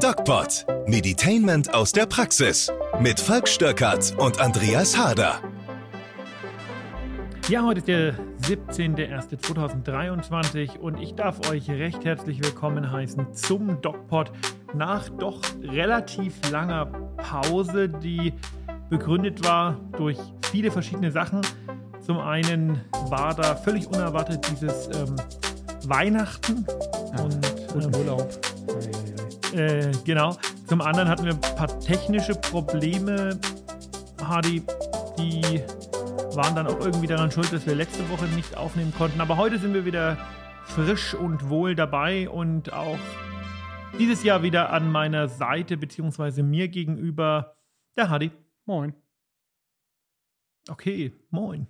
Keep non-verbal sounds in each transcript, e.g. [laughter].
DocPod. Meditainment aus der Praxis. Mit Falk Stöckert und Andreas Harder. Ja, heute ist der 17.01.2023 und ich darf euch recht herzlich willkommen heißen zum DocPod nach doch relativ langer Pause, die begründet war durch viele verschiedene Sachen. Zum einen war da völlig unerwartet dieses ähm, Weihnachten ja, und ähm, Urlaub. Äh, genau. Zum anderen hatten wir ein paar technische Probleme, Hardy, die waren dann auch irgendwie daran schuld, dass wir letzte Woche nicht aufnehmen konnten. Aber heute sind wir wieder frisch und wohl dabei und auch dieses Jahr wieder an meiner Seite, beziehungsweise mir gegenüber, der Hardy. Moin. Okay, moin.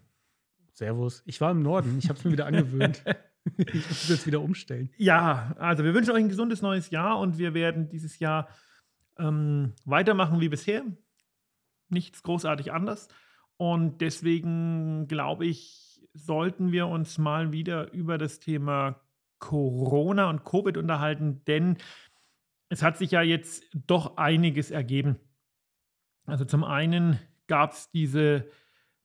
Servus. Ich war im Norden, ich habe es mir wieder angewöhnt. [laughs] [laughs] ich muss jetzt wieder umstellen. Ja, also wir wünschen euch ein gesundes neues Jahr und wir werden dieses Jahr ähm, weitermachen wie bisher. Nichts großartig anders. Und deswegen glaube ich, sollten wir uns mal wieder über das Thema Corona und Covid unterhalten, denn es hat sich ja jetzt doch einiges ergeben. Also zum einen gab es diese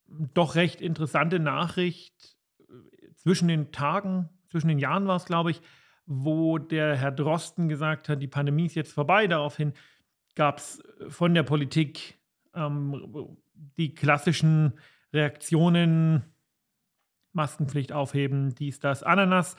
doch recht interessante Nachricht zwischen den Tagen, zwischen den Jahren war es, glaube ich, wo der Herr Drosten gesagt hat, die Pandemie ist jetzt vorbei. Daraufhin gab es von der Politik ähm, die klassischen Reaktionen, Maskenpflicht aufheben, dies, das, Ananas.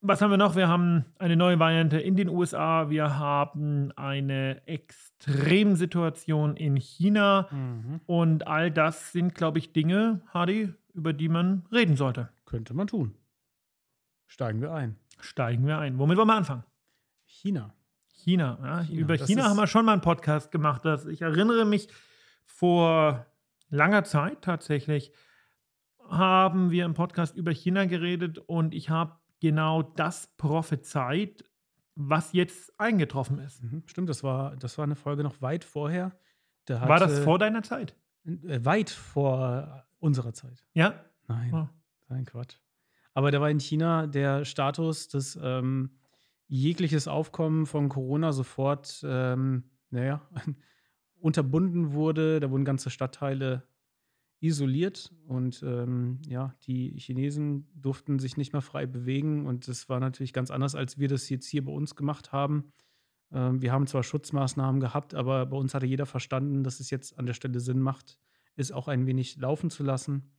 Was haben wir noch? Wir haben eine neue Variante in den USA. Wir haben eine Extremsituation in China. Mhm. Und all das sind, glaube ich, Dinge, Hardy, über die man reden sollte. Könnte man tun. Steigen wir ein. Steigen wir ein. Womit wollen wir anfangen? China. China. Ja. China. Über das China haben wir schon mal einen Podcast gemacht. Das, ich erinnere mich, vor langer Zeit tatsächlich haben wir im Podcast über China geredet und ich habe genau das prophezeit, was jetzt eingetroffen ist. Mhm, stimmt, das war, das war eine Folge noch weit vorher. Da war das vor deiner Zeit? Äh, weit vor unserer Zeit. Ja? Nein, oh. nein, Quatsch. Aber da war in China der Status, dass ähm, jegliches Aufkommen von Corona sofort, ähm, naja, [laughs] unterbunden wurde. Da wurden ganze Stadtteile isoliert und ähm, ja, die Chinesen durften sich nicht mehr frei bewegen und das war natürlich ganz anders, als wir das jetzt hier bei uns gemacht haben. Ähm, wir haben zwar Schutzmaßnahmen gehabt, aber bei uns hatte jeder verstanden, dass es jetzt an der Stelle Sinn macht, es auch ein wenig laufen zu lassen,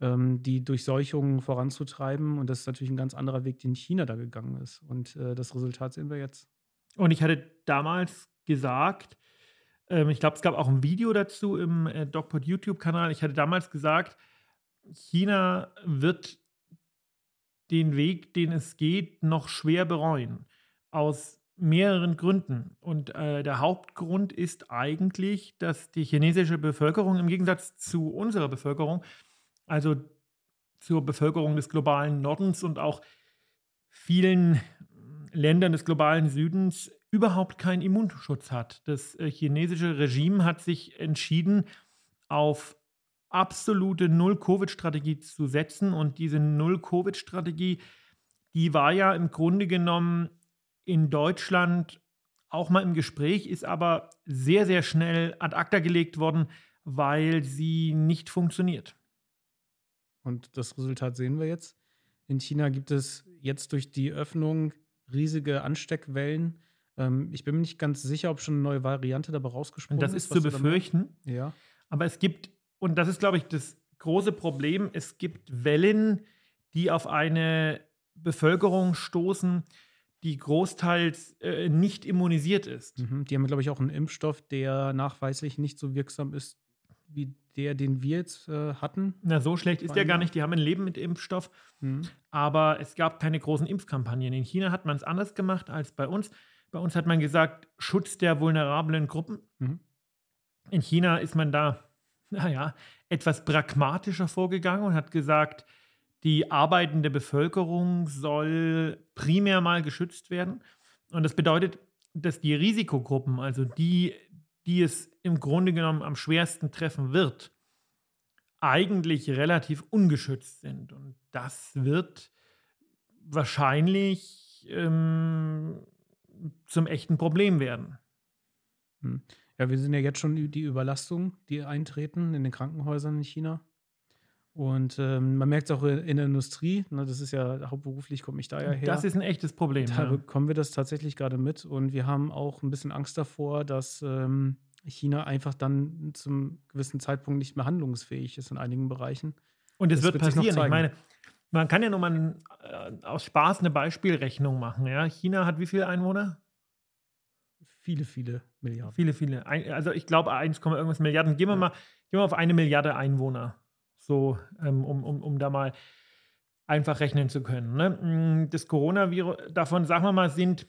ähm, die Durchseuchungen voranzutreiben und das ist natürlich ein ganz anderer Weg, den China da gegangen ist und äh, das Resultat sehen wir jetzt. Und ich hatte damals gesagt, ähm, ich glaube, es gab auch ein Video dazu im äh, DocPod YouTube-Kanal. Ich hatte damals gesagt, China wird den Weg, den es geht, noch schwer bereuen. Aus mehreren Gründen. Und äh, der Hauptgrund ist eigentlich, dass die chinesische Bevölkerung im Gegensatz zu unserer Bevölkerung, also zur Bevölkerung des globalen Nordens und auch vielen Ländern des globalen Südens, überhaupt keinen Immunschutz hat. Das äh, chinesische Regime hat sich entschieden, auf absolute Null-Covid-Strategie zu setzen. Und diese Null-Covid-Strategie, die war ja im Grunde genommen in Deutschland auch mal im Gespräch, ist aber sehr, sehr schnell ad acta gelegt worden, weil sie nicht funktioniert. Und das Resultat sehen wir jetzt. In China gibt es jetzt durch die Öffnung riesige Ansteckwellen. Ähm, ich bin mir nicht ganz sicher, ob schon eine neue Variante dabei rausgesprungen ist. Das ist zu befürchten. Ja. Aber es gibt, und das ist, glaube ich, das große Problem, es gibt Wellen, die auf eine Bevölkerung stoßen, die großteils äh, nicht immunisiert ist. Mhm. Die haben, glaube ich, auch einen Impfstoff, der nachweislich nicht so wirksam ist wie der, den wir jetzt äh, hatten. Na, so schlecht ist der gar nicht. Die haben ein Leben mit Impfstoff. Mhm. Aber es gab keine großen Impfkampagnen. In China hat man es anders gemacht als bei uns. Bei uns hat man gesagt, Schutz der vulnerablen Gruppen. Mhm. In China ist man da, naja, etwas pragmatischer vorgegangen und hat gesagt, die arbeitende Bevölkerung soll primär mal geschützt werden. Und das bedeutet, dass die Risikogruppen, also die, die es im Grunde genommen am schwersten treffen wird, eigentlich relativ ungeschützt sind. Und das wird wahrscheinlich ähm, zum echten Problem werden. Hm. Ja, wir sehen ja jetzt schon die Überlastung, die eintreten in den Krankenhäusern in China. Und ähm, man merkt es auch in der Industrie, ne, das ist ja hauptberuflich, komme ich da ja her. Das ist ein echtes Problem. Da ja. bekommen wir das tatsächlich gerade mit. Und wir haben auch ein bisschen Angst davor, dass ähm, China einfach dann zum gewissen Zeitpunkt nicht mehr handlungsfähig ist in einigen Bereichen. Und es wird, wird passieren. Ich meine, man kann ja nur mal äh, aus Spaß eine Beispielrechnung machen. Ja? China hat wie viele Einwohner? Viele, viele Milliarden. Viele, viele. Ein, also ich glaube 1, irgendwas Milliarden. Gehen wir, ja. mal, gehen wir auf eine Milliarde Einwohner. So, ähm, um, um, um da mal einfach rechnen zu können. Ne? Mm, das Coronavirus, davon sagen wir mal, sind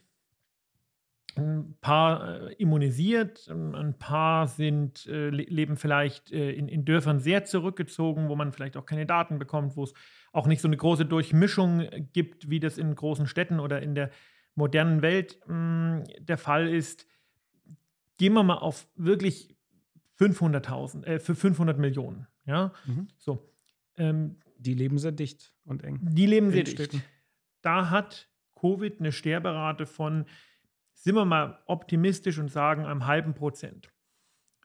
ein paar äh, immunisiert, ähm, ein paar sind, äh, leben vielleicht äh, in, in Dörfern sehr zurückgezogen, wo man vielleicht auch keine Daten bekommt, wo es auch nicht so eine große Durchmischung gibt, wie das in großen Städten oder in der modernen Welt mm, der Fall ist. Gehen wir mal auf wirklich 500.000, äh, für 500 Millionen. Ja, mhm. so. Ähm, die leben sehr dicht und eng. Die leben sehr dicht. Da hat Covid eine Sterberate von, sind wir mal optimistisch und sagen, einem halben Prozent.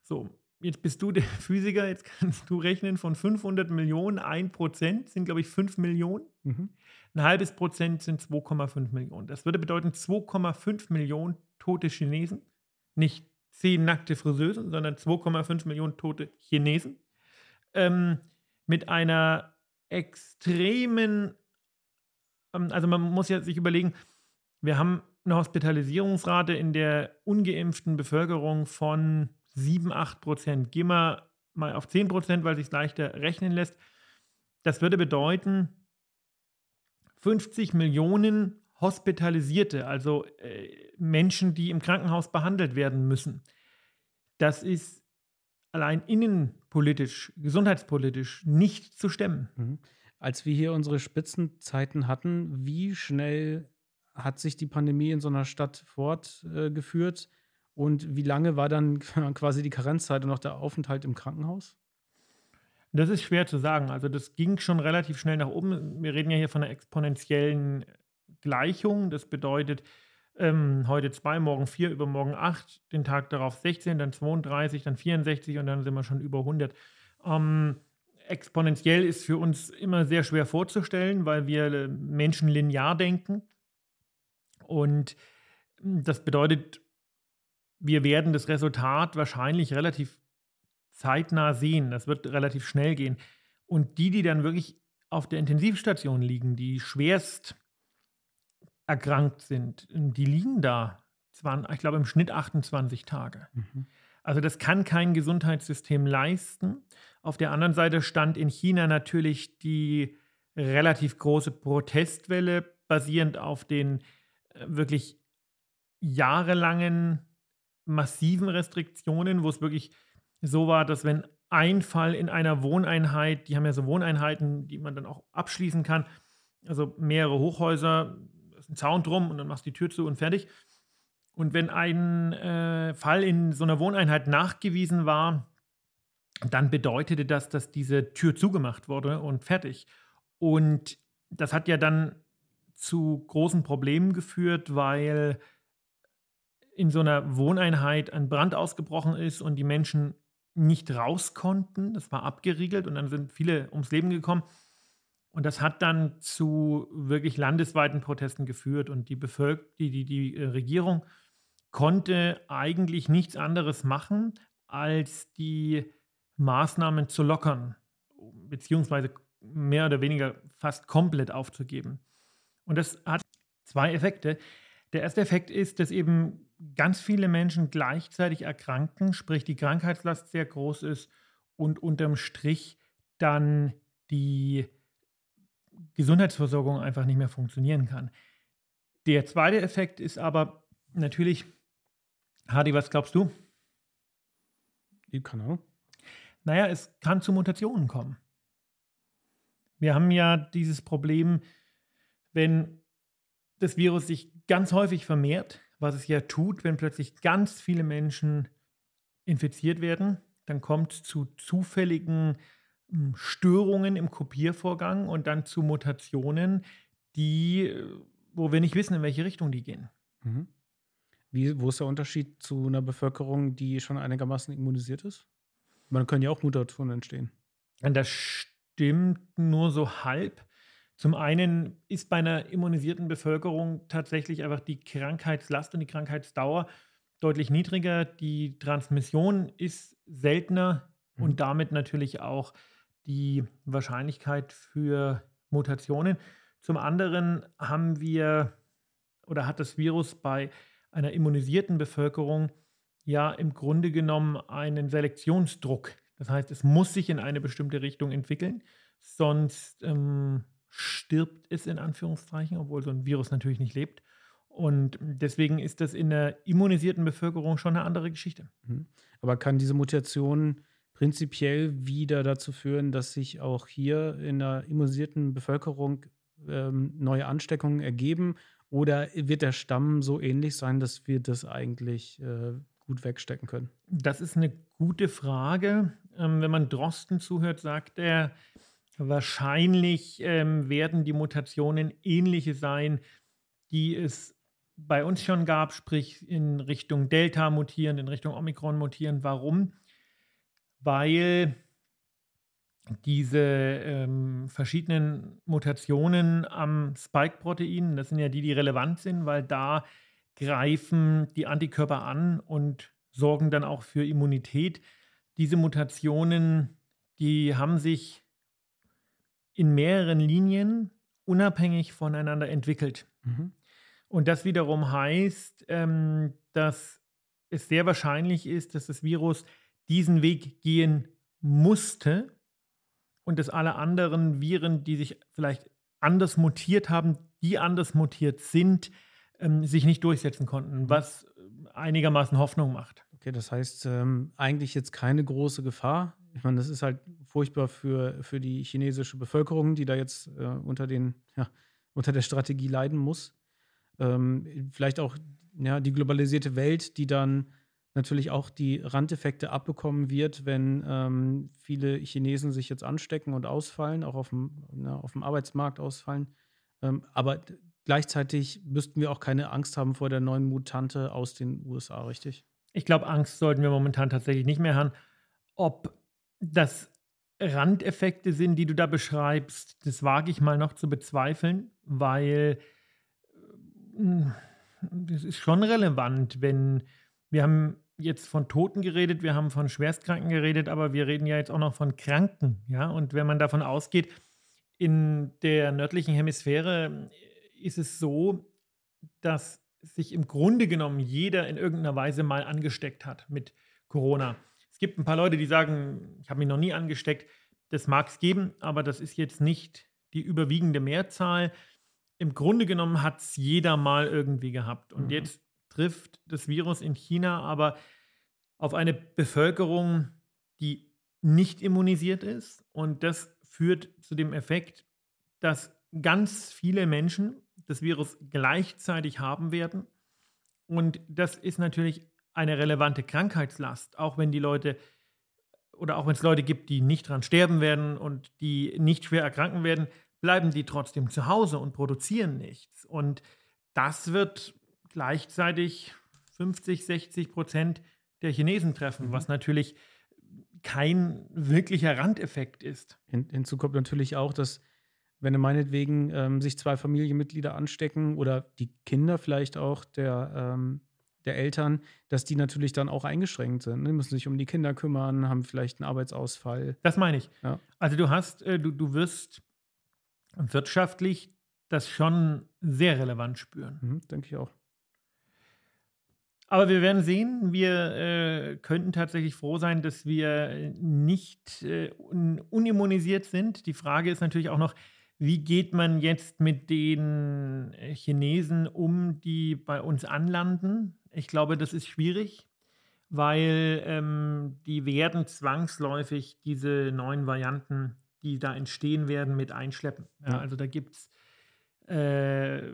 So, jetzt bist du der [laughs] Physiker, jetzt kannst du rechnen von 500 Millionen, ein Prozent sind, glaube ich, 5 Millionen. Mhm. Ein halbes Prozent sind 2,5 Millionen. Das würde bedeuten 2,5 Millionen tote Chinesen. Nicht 10 nackte Friseusen, sondern 2,5 Millionen tote Chinesen ähm, mit einer extremen, ähm, also man muss ja sich überlegen, wir haben eine Hospitalisierungsrate in der ungeimpften Bevölkerung von 7, 8 Prozent. Gehen wir mal auf 10 Prozent, weil sich leichter rechnen lässt. Das würde bedeuten, 50 Millionen Hospitalisierte, also äh, Menschen, die im Krankenhaus behandelt werden müssen. Das ist allein innenpolitisch, gesundheitspolitisch nicht zu stemmen. Mhm. Als wir hier unsere Spitzenzeiten hatten, wie schnell hat sich die Pandemie in so einer Stadt fortgeführt? Und wie lange war dann [laughs] quasi die Karenzzeit und auch der Aufenthalt im Krankenhaus? Das ist schwer zu sagen. Also das ging schon relativ schnell nach oben. Wir reden ja hier von einer exponentiellen Gleichung. Das bedeutet, ähm, heute zwei, morgen vier, übermorgen acht, den Tag darauf 16, dann 32, dann 64 und dann sind wir schon über 100. Ähm, exponentiell ist für uns immer sehr schwer vorzustellen, weil wir äh, Menschen linear denken. Und hm, das bedeutet, wir werden das Resultat wahrscheinlich relativ zeitnah sehen. Das wird relativ schnell gehen. Und die, die dann wirklich auf der Intensivstation liegen, die schwerst erkrankt sind, die liegen da, zwar, ich glaube, im Schnitt 28 Tage. Mhm. Also das kann kein Gesundheitssystem leisten. Auf der anderen Seite stand in China natürlich die relativ große Protestwelle, basierend auf den äh, wirklich jahrelangen massiven Restriktionen, wo es wirklich so war, dass wenn ein Fall in einer Wohneinheit, die haben ja so Wohneinheiten, die man dann auch abschließen kann, also mehrere Hochhäuser, ist ein Zaun drum und dann machst du die Tür zu und fertig. Und wenn ein äh, Fall in so einer Wohneinheit nachgewiesen war, dann bedeutete das, dass diese Tür zugemacht wurde und fertig. Und das hat ja dann zu großen Problemen geführt, weil in so einer Wohneinheit ein Brand ausgebrochen ist und die Menschen nicht raus konnten. Das war abgeriegelt und dann sind viele ums Leben gekommen. Und das hat dann zu wirklich landesweiten Protesten geführt. Und die, Bevölker die, die, die äh, Regierung konnte eigentlich nichts anderes machen, als die Maßnahmen zu lockern, beziehungsweise mehr oder weniger fast komplett aufzugeben. Und das hat zwei Effekte. Der erste Effekt ist, dass eben ganz viele Menschen gleichzeitig erkranken, sprich die Krankheitslast sehr groß ist und unterm Strich dann die Gesundheitsversorgung einfach nicht mehr funktionieren kann. Der zweite Effekt ist aber natürlich, Hardy, was glaubst du? Ich kann auch. Naja, es kann zu Mutationen kommen. Wir haben ja dieses Problem, wenn das Virus sich ganz häufig vermehrt, was es ja tut, wenn plötzlich ganz viele Menschen infiziert werden, dann kommt es zu zufälligen hm, Störungen im Kopiervorgang und dann zu Mutationen, die, wo wir nicht wissen, in welche Richtung die gehen. Mhm. Wie, wo ist der Unterschied zu einer Bevölkerung, die schon einigermaßen immunisiert ist? Man können ja auch Mutationen entstehen. Und das stimmt nur so halb. Zum einen ist bei einer immunisierten Bevölkerung tatsächlich einfach die Krankheitslast und die Krankheitsdauer deutlich niedriger. Die Transmission ist seltener mhm. und damit natürlich auch die Wahrscheinlichkeit für Mutationen. Zum anderen haben wir oder hat das Virus bei einer immunisierten Bevölkerung ja im Grunde genommen einen Selektionsdruck. Das heißt, es muss sich in eine bestimmte Richtung entwickeln, sonst ähm, stirbt es in Anführungszeichen, obwohl so ein Virus natürlich nicht lebt. Und deswegen ist das in der immunisierten Bevölkerung schon eine andere Geschichte. Mhm. Aber kann diese Mutation prinzipiell wieder dazu führen, dass sich auch hier in der immunisierten Bevölkerung ähm, neue Ansteckungen ergeben? Oder wird der Stamm so ähnlich sein, dass wir das eigentlich äh, gut wegstecken können? Das ist eine gute Frage. Ähm, wenn man Drosten zuhört, sagt er, wahrscheinlich ähm, werden die Mutationen ähnliche sein, die es bei uns schon gab, sprich in Richtung Delta mutieren, in Richtung Omikron mutieren. Warum? Weil diese ähm, verschiedenen Mutationen am Spike-Protein, das sind ja die, die relevant sind, weil da greifen die Antikörper an und sorgen dann auch für Immunität. Diese Mutationen, die haben sich in mehreren Linien unabhängig voneinander entwickelt. Mhm. Und das wiederum heißt, ähm, dass es sehr wahrscheinlich ist, dass das Virus diesen Weg gehen musste, und dass alle anderen Viren, die sich vielleicht anders mutiert haben, die anders mutiert sind, ähm, sich nicht durchsetzen konnten, mhm. was äh, einigermaßen Hoffnung macht. Okay, das heißt ähm, eigentlich jetzt keine große Gefahr. Ich meine, das ist halt furchtbar für, für die chinesische Bevölkerung, die da jetzt äh, unter, den, ja, unter der Strategie leiden muss. Ähm, vielleicht auch ja, die globalisierte Welt, die dann natürlich auch die Randeffekte abbekommen wird, wenn ähm, viele Chinesen sich jetzt anstecken und ausfallen, auch auf dem, na, auf dem Arbeitsmarkt ausfallen. Ähm, aber gleichzeitig müssten wir auch keine Angst haben vor der neuen Mutante aus den USA, richtig? Ich glaube, Angst sollten wir momentan tatsächlich nicht mehr haben. Ob das Randeffekte sind, die du da beschreibst, das wage ich mal noch zu bezweifeln, weil äh, das ist schon relevant, wenn wir haben jetzt von Toten geredet, wir haben von Schwerstkranken geredet, aber wir reden ja jetzt auch noch von Kranken. Ja? Und wenn man davon ausgeht, in der nördlichen Hemisphäre ist es so, dass sich im Grunde genommen jeder in irgendeiner Weise mal angesteckt hat mit Corona. Es gibt ein paar Leute, die sagen, ich habe mich noch nie angesteckt. Das mag es geben, aber das ist jetzt nicht die überwiegende Mehrzahl. Im Grunde genommen hat es jeder mal irgendwie gehabt. Und mhm. jetzt trifft das Virus in China aber auf eine Bevölkerung, die nicht immunisiert ist. Und das führt zu dem Effekt, dass ganz viele Menschen das Virus gleichzeitig haben werden. Und das ist natürlich eine relevante Krankheitslast, auch wenn die Leute oder auch wenn es Leute gibt, die nicht dran sterben werden und die nicht schwer erkranken werden, bleiben die trotzdem zu Hause und produzieren nichts. Und das wird gleichzeitig 50, 60 Prozent der Chinesen treffen, mhm. was natürlich kein wirklicher Randeffekt ist. Hin, hinzu kommt natürlich auch, dass wenn meinetwegen ähm, sich zwei Familienmitglieder anstecken oder die Kinder vielleicht auch der, ähm, der Eltern, dass die natürlich dann auch eingeschränkt sind. Ne? müssen sich um die Kinder kümmern, haben vielleicht einen Arbeitsausfall. Das meine ich. Ja. Also du hast, äh, du, du wirst wirtschaftlich das schon sehr relevant spüren. Mhm, denke ich auch. Aber wir werden sehen, wir äh, könnten tatsächlich froh sein, dass wir nicht äh, un unimmunisiert sind. Die Frage ist natürlich auch noch, wie geht man jetzt mit den äh, Chinesen um, die bei uns anlanden? Ich glaube, das ist schwierig, weil ähm, die werden zwangsläufig diese neuen Varianten, die da entstehen werden, mit einschleppen. Ja, also da gibt es äh,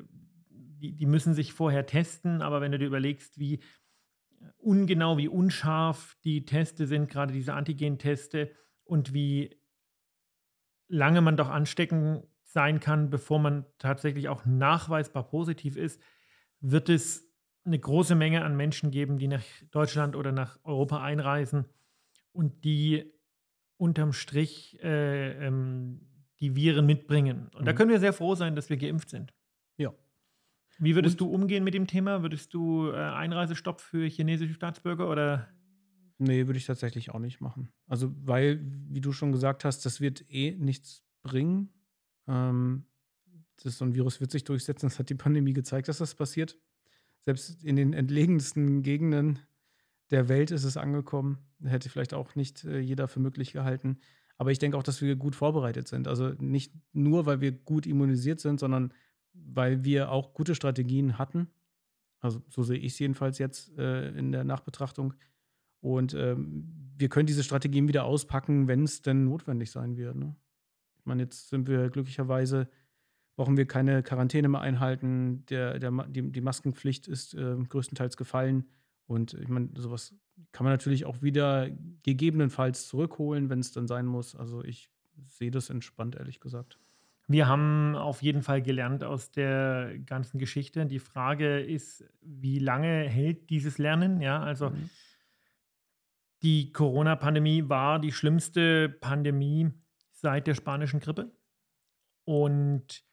die, die müssen sich vorher testen, aber wenn du dir überlegst, wie ungenau, wie unscharf die Teste sind, gerade diese Antigen-Teste und wie lange man doch ansteckend sein kann, bevor man tatsächlich auch nachweisbar positiv ist, wird es eine große Menge an Menschen geben, die nach Deutschland oder nach Europa einreisen und die unterm Strich äh, ähm, die Viren mitbringen. Und mhm. da können wir sehr froh sein, dass wir geimpft sind. Wie würdest und? du umgehen mit dem Thema? Würdest du äh, Einreisestopp für chinesische Staatsbürger oder? Nee, würde ich tatsächlich auch nicht machen. Also, weil, wie du schon gesagt hast, das wird eh nichts bringen. Ähm, das, so ein Virus wird sich durchsetzen. Das hat die Pandemie gezeigt, dass das passiert. Selbst in den entlegensten Gegenden der Welt ist es angekommen. Hätte vielleicht auch nicht äh, jeder für möglich gehalten. Aber ich denke auch, dass wir gut vorbereitet sind. Also nicht nur, weil wir gut immunisiert sind, sondern weil wir auch gute Strategien hatten. Also so sehe ich es jedenfalls jetzt äh, in der Nachbetrachtung. Und ähm, wir können diese Strategien wieder auspacken, wenn es denn notwendig sein wird. Ne? Ich meine, jetzt sind wir glücklicherweise brauchen wir keine Quarantäne mehr einhalten. Der, der, die, die Maskenpflicht ist äh, größtenteils gefallen. Und ich meine, sowas kann man natürlich auch wieder gegebenenfalls zurückholen, wenn es dann sein muss. Also ich sehe das entspannt, ehrlich gesagt. Wir haben auf jeden Fall gelernt aus der ganzen Geschichte. Die Frage ist, wie lange hält dieses Lernen? Ja, also mhm. die Corona-Pandemie war die schlimmste Pandemie seit der spanischen Grippe. Und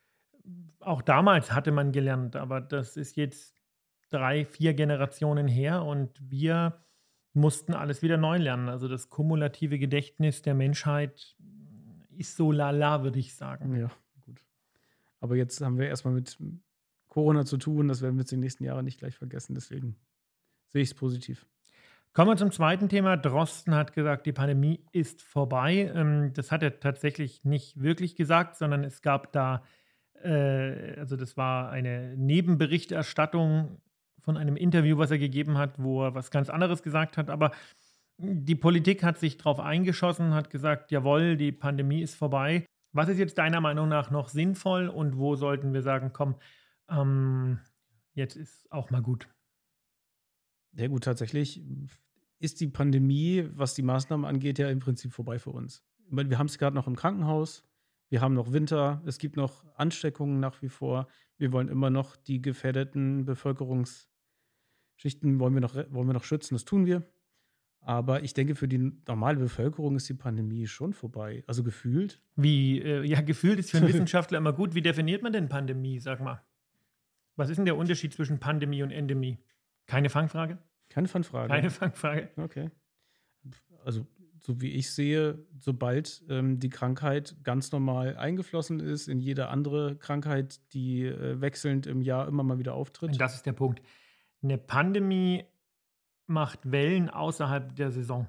auch damals hatte man gelernt, aber das ist jetzt drei, vier Generationen her und wir mussten alles wieder neu lernen. Also das kumulative Gedächtnis der Menschheit ist so lala, würde ich sagen. Ja. Aber jetzt haben wir erstmal mit Corona zu tun. Das werden wir jetzt den nächsten Jahren nicht gleich vergessen. Deswegen sehe ich es positiv. Kommen wir zum zweiten Thema. Drosten hat gesagt, die Pandemie ist vorbei. Ähm, das hat er tatsächlich nicht wirklich gesagt, sondern es gab da äh, also das war eine Nebenberichterstattung von einem Interview, was er gegeben hat, wo er was ganz anderes gesagt hat. Aber die Politik hat sich darauf eingeschossen, hat gesagt, jawohl, die Pandemie ist vorbei. Was ist jetzt deiner Meinung nach noch sinnvoll und wo sollten wir sagen, komm, ähm, jetzt ist auch mal gut? Ja gut, tatsächlich ist die Pandemie, was die Maßnahmen angeht, ja im Prinzip vorbei für uns. Wir haben es gerade noch im Krankenhaus. Wir haben noch Winter, es gibt noch Ansteckungen nach wie vor. Wir wollen immer noch die gefährdeten Bevölkerungsschichten wollen wir noch, wollen wir noch schützen, das tun wir. Aber ich denke, für die normale Bevölkerung ist die Pandemie schon vorbei. Also gefühlt. Wie, äh, ja, gefühlt ist für einen [laughs] Wissenschaftler immer gut. Wie definiert man denn Pandemie, sag mal? Was ist denn der Unterschied zwischen Pandemie und Endemie? Keine Fangfrage? Keine Fangfrage. Keine Fangfrage. Okay. Also so wie ich sehe, sobald ähm, die Krankheit ganz normal eingeflossen ist in jede andere Krankheit, die äh, wechselnd im Jahr immer mal wieder auftritt. Und das ist der Punkt. Eine Pandemie macht Wellen außerhalb der Saison.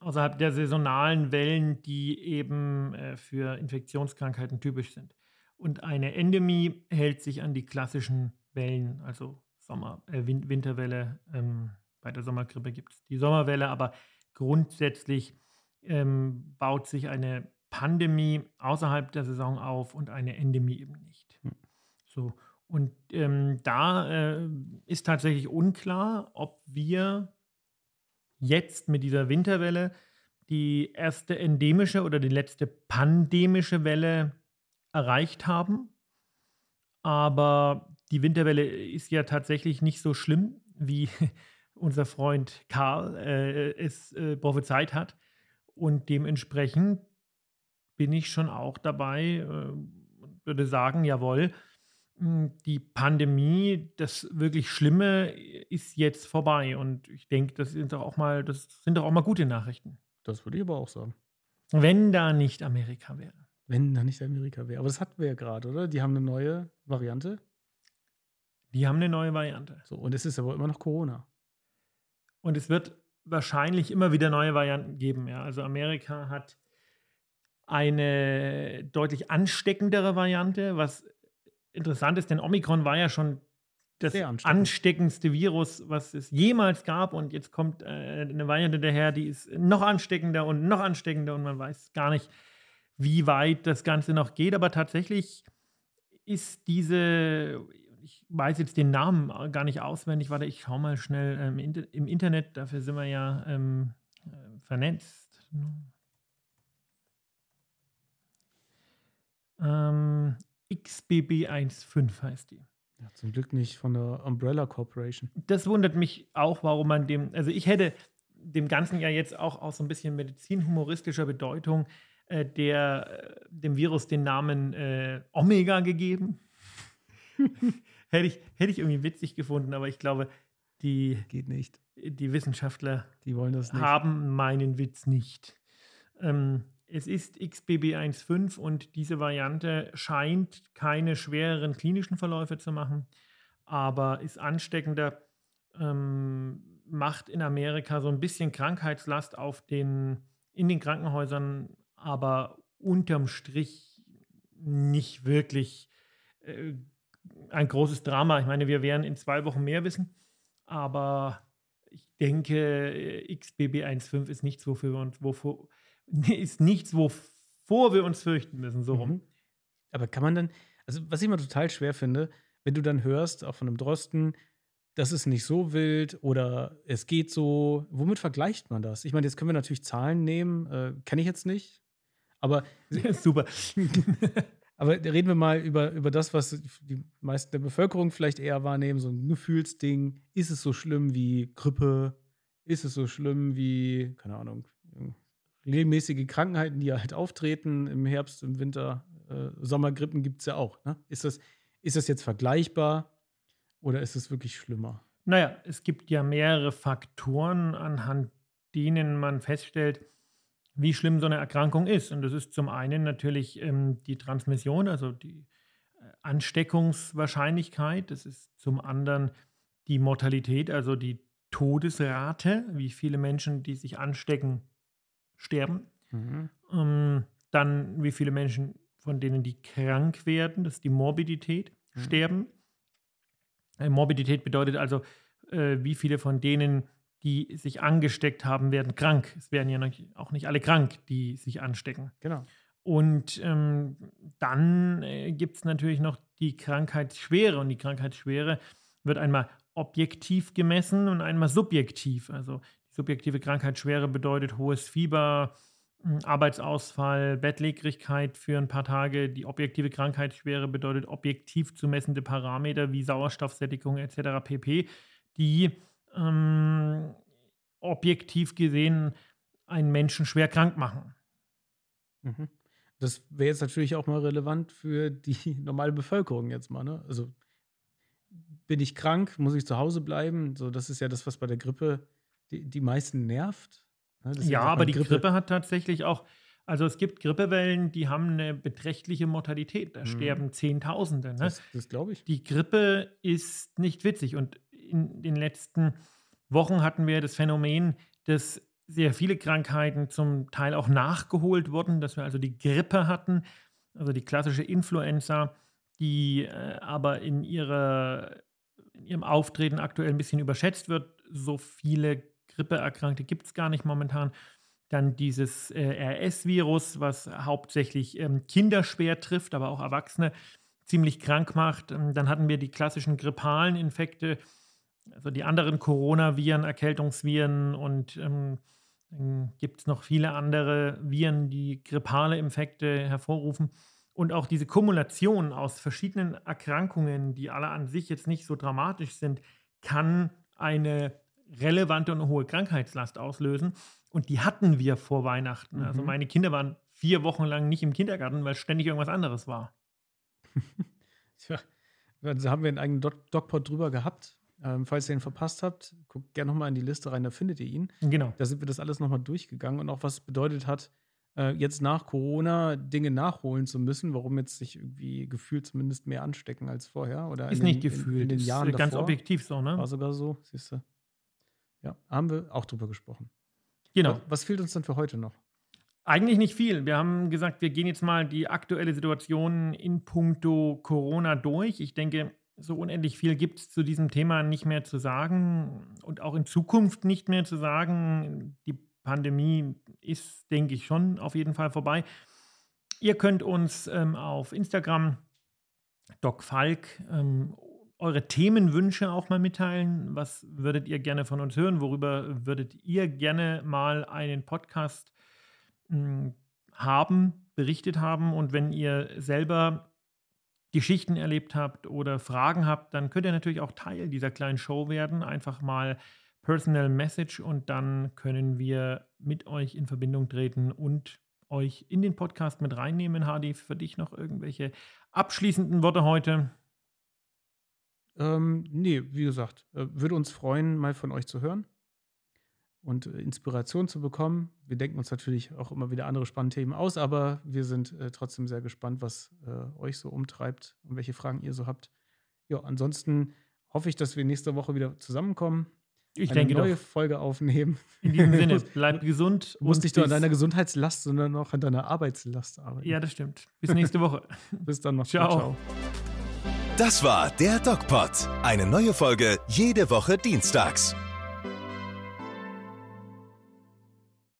Außerhalb der saisonalen Wellen, die eben äh, für Infektionskrankheiten typisch sind. Und eine Endemie hält sich an die klassischen Wellen, also Sommer, äh, Winterwelle. Ähm, bei der Sommergrippe gibt es die Sommerwelle, aber grundsätzlich ähm, baut sich eine Pandemie außerhalb der Saison auf und eine Endemie eben nicht. Hm. So. Und ähm, da äh, ist tatsächlich unklar, ob wir jetzt mit dieser Winterwelle die erste endemische oder die letzte pandemische Welle erreicht haben. Aber die Winterwelle ist ja tatsächlich nicht so schlimm, wie [laughs] unser Freund Karl äh, es äh, prophezeit hat. Und dementsprechend bin ich schon auch dabei, äh, würde sagen, jawohl, die Pandemie, das wirklich Schlimme ist jetzt vorbei. Und ich denke, das sind doch auch mal, das sind doch auch mal gute Nachrichten. Das würde ich aber auch sagen. Wenn da nicht Amerika wäre. Wenn da nicht Amerika wäre. Aber das hatten wir ja gerade, oder? Die haben eine neue Variante. Die haben eine neue Variante. So, und es ist aber immer noch Corona. Und es wird wahrscheinlich immer wieder neue Varianten geben. Ja. Also Amerika hat eine deutlich ansteckendere Variante, was interessant ist, denn Omikron war ja schon das ansteckendste Virus, was es jemals gab. Und jetzt kommt äh, eine Variante daher, die ist noch ansteckender und noch ansteckender und man weiß gar nicht, wie weit das Ganze noch geht. Aber tatsächlich ist diese ich weiß jetzt den Namen gar nicht auswendig. Warte, ich schaue mal schnell ähm, im Internet. Dafür sind wir ja ähm, äh, vernetzt. Ähm, XBB15 heißt die. Ja, zum Glück nicht von der Umbrella Corporation. Das wundert mich auch, warum man dem, also ich hätte dem Ganzen ja jetzt auch aus so ein bisschen medizinhumoristischer Bedeutung äh, der, äh, dem Virus den Namen äh, Omega gegeben. [laughs] hätte, ich, hätte ich irgendwie witzig gefunden, aber ich glaube, die, Geht nicht. die Wissenschaftler Die wollen das nicht. haben meinen Witz nicht. Ähm, es ist XBB1.5 und diese Variante scheint keine schwereren klinischen Verläufe zu machen, aber ist ansteckender, ähm, macht in Amerika so ein bisschen Krankheitslast auf den, in den Krankenhäusern, aber unterm Strich nicht wirklich äh, ein großes Drama. Ich meine, wir werden in zwei Wochen mehr wissen, aber ich denke, äh, XBB1.5 ist nichts, wofür wir uns, wovor, ist nichts, wovor wir uns fürchten müssen, so rum. Mhm. Aber kann man dann, also was ich immer total schwer finde, wenn du dann hörst, auch von einem Drosten, das ist nicht so wild oder es geht so, womit vergleicht man das? Ich meine, jetzt können wir natürlich Zahlen nehmen, äh, kenne ich jetzt nicht, aber, [laughs] Super. [laughs] aber reden wir mal über, über das, was die meisten der Bevölkerung vielleicht eher wahrnehmen, so ein Gefühlsding. Ist es so schlimm wie Grippe? Ist es so schlimm wie, keine Ahnung, regelmäßige Krankheiten, die halt auftreten im Herbst, im Winter? Äh, Sommergrippen gibt es ja auch. Ne? Ist, das, ist das jetzt vergleichbar oder ist es wirklich schlimmer? Naja, es gibt ja mehrere Faktoren, anhand denen man feststellt, wie schlimm so eine Erkrankung ist. Und das ist zum einen natürlich ähm, die Transmission, also die äh, Ansteckungswahrscheinlichkeit. Das ist zum anderen die Mortalität, also die Todesrate, wie viele Menschen, die sich anstecken, sterben. Mhm. Ähm, dann wie viele Menschen, von denen die krank werden, das ist die Morbidität, Mhm. sterben. Äh, Morbidität bedeutet also, äh, wie viele von denen, die sich angesteckt haben, werden krank. Es werden ja noch, auch nicht alle krank, die sich anstecken. Genau. Und ähm, dann äh, gibt es natürlich noch die Krankheitsschwere. Und die Krankheitsschwere wird einmal objektiv gemessen und einmal subjektiv. Also subjektive Krankheitsschwere bedeutet hohes Fieber, mh, Arbeitsausfall, Bettlägerigkeit für ein paar Tage. Die objektive Krankheitsschwere bedeutet objektiv zu messende Parameter wie Sauerstoffsättigung etc. pp, die ähm, objektiv gesehen einen Menschen schwer krank machen. Mhm. Das wäre jetzt natürlich auch mal relevant für die [laughs] normale Bevölkerung jetzt mal. Ne? Also bin ich krank, muss ich zu Hause bleiben? So, das ist ja das, was bei der Grippe die, die meisten nervt. Ne? Deswegen Ja, aber die Grippe, hat tatsächlich auch, also es gibt Grippewellen, die haben eine beträchtliche Mortalität. Da Mhm. sterben Zehntausende. Ne? Das, das glaube ich. Die Grippe ist nicht witzig. Und in den letzten Wochen hatten wir das Phänomen, dass sehr viele Krankheiten zum Teil auch nachgeholt wurden, dass wir also die Grippe hatten, also die klassische Influenza, die äh, aber in, ihrer, in ihrem Auftreten aktuell ein bisschen überschätzt wird. So viele Grippeerkrankte gibt es gar nicht momentan. Dann dieses äh, RS-Virus, was hauptsächlich ähm, Kinder schwer trifft, aber auch Erwachsene ziemlich krank macht. Ähm, dann hatten wir die klassischen grippalen Infekte, also die anderen Coronaviren, Erkältungsviren und ähm, dann gibt es noch viele andere Viren, die grippale Infekte hervorrufen. Und auch diese Kumulation aus verschiedenen Erkrankungen, die alle an sich jetzt nicht so dramatisch sind, kann eine relevante und hohe Krankheitslast auslösen. Und die hatten wir vor Weihnachten. Also Mhm. meine Kinder waren vier Wochen lang nicht im Kindergarten, weil ständig irgendwas anderes war. [laughs] Tja, da haben wir einen eigenen Docpod drüber gehabt. Ähm, falls ihr ihn verpasst habt, guckt gerne nochmal in die Liste rein, da findet ihr ihn. Genau. Da sind wir das alles nochmal durchgegangen und auch was es bedeutet hat, äh, jetzt nach Corona Dinge nachholen zu müssen, warum jetzt sich irgendwie gefühlt zumindest mehr anstecken als vorher. Oder Ist in den, nicht gefühlt. In, in den ist Jahren ganz davor. objektiv so, ne? War sogar so, siehst du. Ja, haben wir auch drüber gesprochen. Genau. Was, was fehlt uns denn für heute noch? Eigentlich nicht viel. Wir haben gesagt, wir gehen jetzt mal die aktuelle Situation in puncto Corona durch. Ich denke, so unendlich viel gibt es zu diesem Thema nicht mehr zu sagen und auch in Zukunft nicht mehr zu sagen. Die Pandemie ist, denke ich, schon auf jeden Fall vorbei. Ihr könnt uns ähm, auf Instagram, Doc Falk, ähm, eure Themenwünsche auch mal mitteilen. Was würdet ihr gerne von uns hören? Worüber würdet ihr gerne mal einen Podcast mh, haben, berichtet haben? Und wenn ihr selber Geschichten erlebt habt oder Fragen habt, dann könnt ihr natürlich auch Teil dieser kleinen Show werden. Einfach mal Personal Message und dann können wir mit euch in Verbindung treten und euch in den Podcast mit reinnehmen. Hardy, für dich noch irgendwelche abschließenden Worte heute? Ähm, nee, wie gesagt, äh, würde uns freuen, mal von euch zu hören und äh, Inspiration zu bekommen. Wir denken uns natürlich auch immer wieder andere spannende Themen aus, aber wir sind äh, trotzdem sehr gespannt, was äh, euch so umtreibt und welche Fragen ihr so habt. Ja, ansonsten hoffe ich, dass wir nächste Woche wieder zusammenkommen ich eine denke neue doch. Folge aufnehmen. In diesem Sinne, [laughs] bleibt gesund. Du musst nicht nur an deiner Gesundheitslast, sondern auch an deiner Arbeitslast arbeiten. Ja, das stimmt. Bis nächste Woche. [laughs] Bis dann, macht's Ciao. gut. Ciao. Das war der DocPod. Eine neue Folge jede Woche dienstags.